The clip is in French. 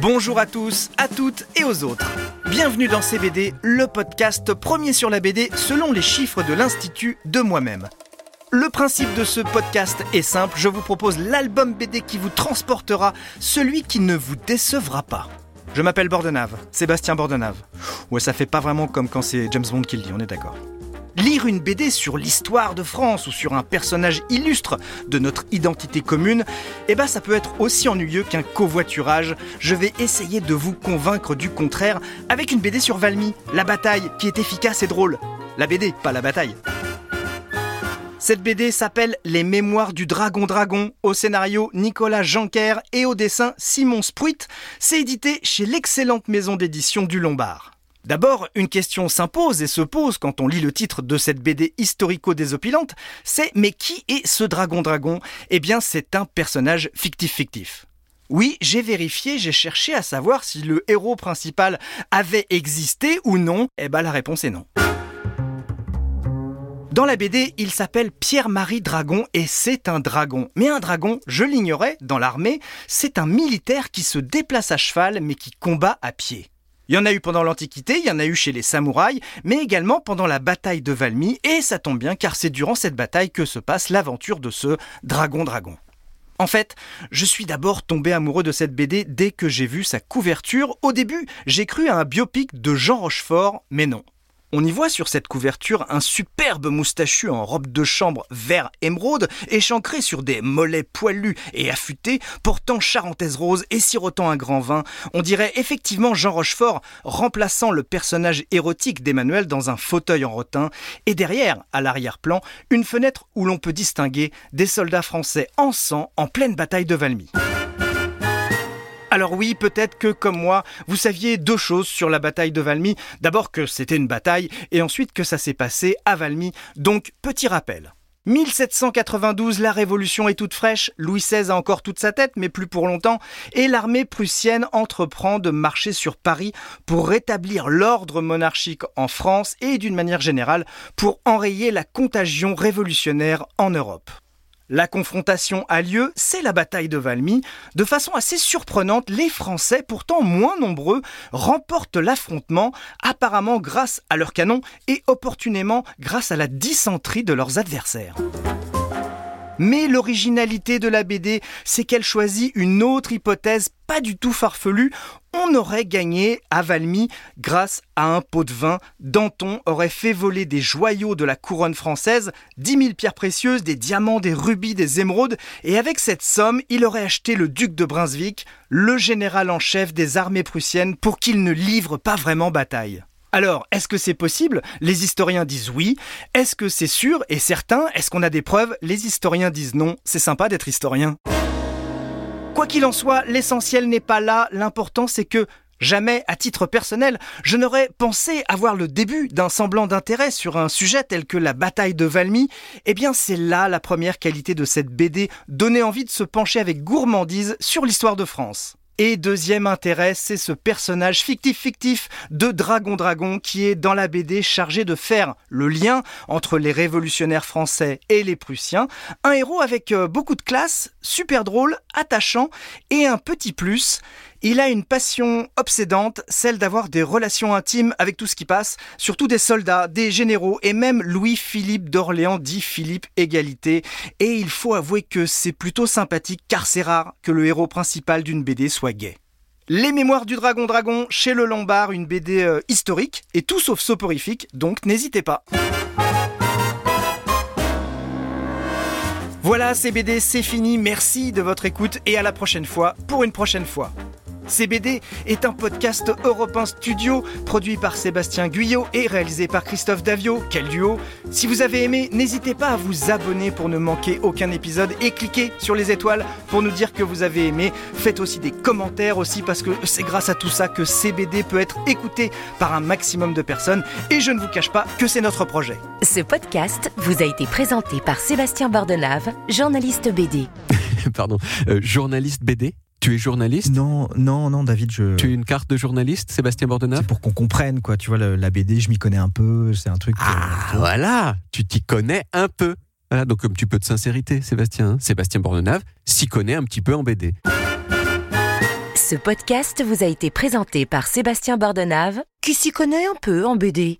Bonjour à tous, à toutes et aux autres. Bienvenue dans CBD, le podcast premier sur la BD selon les chiffres de l'Institut de moi-même. Le principe de ce podcast est simple, je vous propose l'album BD qui vous transportera, celui qui ne vous décevra pas. Je m'appelle Bordenave, Sébastien Bordenave. Ouais, ça fait pas vraiment comme quand c'est James Bond qui le dit, on est d'accord. Lire une BD sur l'histoire de France ou sur un personnage illustre de notre identité commune, eh ben ça peut être aussi ennuyeux qu'un covoiturage. Je vais essayer de vous convaincre du contraire avec une BD sur Valmy, la bataille, qui est efficace et drôle. La BD, pas la bataille. Cette BD s'appelle Les Mémoires du Dragon Dragon, au scénario Nicolas Janquer et au dessin Simon Spruit. C'est édité chez l'excellente maison d'édition du Lombard. D'abord, une question s'impose et se pose quand on lit le titre de cette BD historico-désopilante, c'est mais qui est ce dragon dragon Eh bien, c'est un personnage fictif-fictif. Oui, j'ai vérifié, j'ai cherché à savoir si le héros principal avait existé ou non. Eh bien, la réponse est non. Dans la BD, il s'appelle Pierre-Marie Dragon et c'est un dragon. Mais un dragon, je l'ignorais, dans l'armée, c'est un militaire qui se déplace à cheval mais qui combat à pied. Il y en a eu pendant l'Antiquité, il y en a eu chez les samouraïs, mais également pendant la bataille de Valmy, et ça tombe bien car c'est durant cette bataille que se passe l'aventure de ce dragon-dragon. En fait, je suis d'abord tombé amoureux de cette BD dès que j'ai vu sa couverture. Au début, j'ai cru à un biopic de Jean Rochefort, mais non. On y voit sur cette couverture un superbe moustachu en robe de chambre vert émeraude, échancré sur des mollets poilus et affûtés, portant charentaise rose et sirotant un grand vin. On dirait effectivement Jean Rochefort remplaçant le personnage érotique d'Emmanuel dans un fauteuil en rotin. Et derrière, à l'arrière-plan, une fenêtre où l'on peut distinguer des soldats français en sang en pleine bataille de Valmy. Alors oui, peut-être que comme moi, vous saviez deux choses sur la bataille de Valmy. D'abord que c'était une bataille et ensuite que ça s'est passé à Valmy. Donc petit rappel. 1792, la révolution est toute fraîche, Louis XVI a encore toute sa tête, mais plus pour longtemps, et l'armée prussienne entreprend de marcher sur Paris pour rétablir l'ordre monarchique en France et d'une manière générale pour enrayer la contagion révolutionnaire en Europe. La confrontation a lieu, c'est la bataille de Valmy. De façon assez surprenante, les Français, pourtant moins nombreux, remportent l'affrontement, apparemment grâce à leurs canons et opportunément grâce à la dysenterie de leurs adversaires. Mais l'originalité de la BD, c'est qu'elle choisit une autre hypothèse pas du tout farfelue. On aurait gagné à Valmy grâce à un pot de vin. Danton aurait fait voler des joyaux de la couronne française, 10 000 pierres précieuses, des diamants, des rubis, des émeraudes, et avec cette somme, il aurait acheté le duc de Brunswick, le général en chef des armées prussiennes, pour qu'il ne livre pas vraiment bataille. Alors, est-ce que c'est possible? Les historiens disent oui. Est-ce que c'est sûr et certain? Est-ce qu'on a des preuves? Les historiens disent non. C'est sympa d'être historien. Quoi qu'il en soit, l'essentiel n'est pas là. L'important c'est que Jamais, à titre personnel, je n'aurais pensé avoir le début d'un semblant d'intérêt sur un sujet tel que la bataille de Valmy. Eh bien, c'est là la première qualité de cette BD, donner envie de se pencher avec gourmandise sur l'histoire de France. Et deuxième intérêt, c'est ce personnage fictif-fictif de Dragon Dragon qui est dans la BD chargé de faire le lien entre les révolutionnaires français et les Prussiens. Un héros avec euh, beaucoup de classe, super drôle, attachant et un petit plus. Il a une passion obsédante, celle d'avoir des relations intimes avec tout ce qui passe, surtout des soldats, des généraux et même Louis-Philippe d'Orléans dit Philippe Égalité. Et il faut avouer que c'est plutôt sympathique car c'est rare que le héros principal d'une BD soit gay. Les Mémoires du Dragon Dragon chez le Lombard, une BD euh, historique et tout sauf soporifique, donc n'hésitez pas. Voilà, CBD, c'est fini. Merci de votre écoute et à la prochaine fois pour une prochaine fois. CBD est un podcast européen studio produit par Sébastien Guyot et réalisé par Christophe Davio. Quel duo Si vous avez aimé, n'hésitez pas à vous abonner pour ne manquer aucun épisode et cliquez sur les étoiles pour nous dire que vous avez aimé. Faites aussi des commentaires aussi parce que c'est grâce à tout ça que CBD peut être écouté par un maximum de personnes et je ne vous cache pas que c'est notre projet. Ce podcast vous a été présenté par Sébastien Bordenave, journaliste BD. Pardon, euh, journaliste BD tu es journaliste? Non, non, non, David, je. Tu as une carte de journaliste, Sébastien Bordenave? C'est pour qu'on comprenne, quoi. Tu vois, la, BD, je m'y connais un peu. C'est un truc. Ah, voilà Tu t'y connais un peu. Voilà, donc un petit peu de sincérité, Sébastien. Sébastien Bordenave s'y connaît un petit peu en BD. Ce podcast vous a été présenté par Sébastien Bordenave, qui s'y connaît un peu en BD.